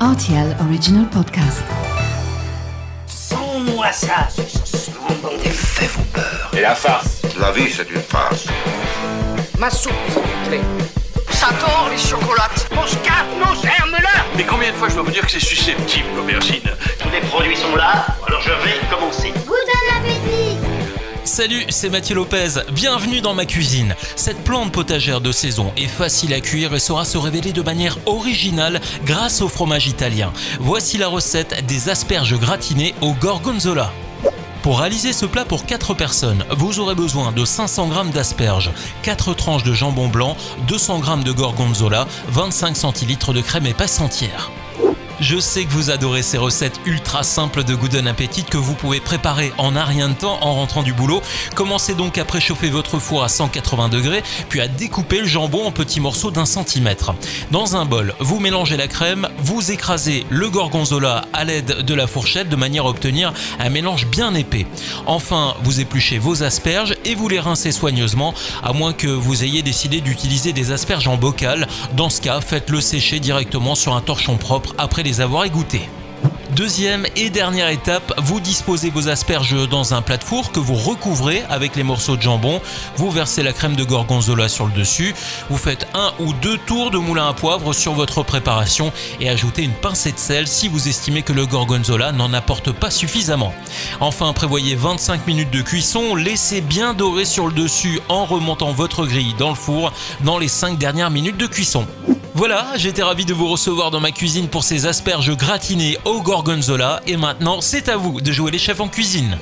RTL Original Podcast. Sans-moi ça. Les faits vont peur. Et la farce La vie, c'est une farce. Ma soupe, s'il vous plaît. J'adore les chocolates. Mon scarpe, mon germe-là Mais combien de fois je dois vous dire que c'est susceptible, l'aubergine? Tous les produits sont là, Salut, c'est Mathieu Lopez. Bienvenue dans ma cuisine. Cette plante potagère de saison est facile à cuire et saura se révéler de manière originale grâce au fromage italien. Voici la recette des asperges gratinées au gorgonzola. Pour réaliser ce plat pour 4 personnes, vous aurez besoin de 500 g d'asperges, 4 tranches de jambon blanc, 200 g de gorgonzola, 25 centilitres de crème épaisse entière. Je sais que vous adorez ces recettes ultra simples de Good Appetit que vous pouvez préparer en un rien de temps en rentrant du boulot. Commencez donc à préchauffer votre four à 180 degrés, puis à découper le jambon en petits morceaux d'un centimètre. Dans un bol, vous mélangez la crème, vous écrasez le gorgonzola à l'aide de la fourchette de manière à obtenir un mélange bien épais. Enfin, vous épluchez vos asperges et vous les rincez soigneusement, à moins que vous ayez décidé d'utiliser des asperges en bocal. Dans ce cas, faites-le sécher directement sur un torchon propre après avoir égouttés. Deuxième et dernière étape, vous disposez vos asperges dans un plat de four que vous recouvrez avec les morceaux de jambon. Vous versez la crème de gorgonzola sur le dessus. Vous faites un ou deux tours de moulin à poivre sur votre préparation et ajoutez une pincée de sel si vous estimez que le gorgonzola n'en apporte pas suffisamment. Enfin, prévoyez 25 minutes de cuisson. Laissez bien dorer sur le dessus en remontant votre grille dans le four dans les 5 dernières minutes de cuisson. Voilà, j'étais ravi de vous recevoir dans ma cuisine pour ces asperges gratinées au gorgonzola et maintenant c'est à vous de jouer les chefs en cuisine.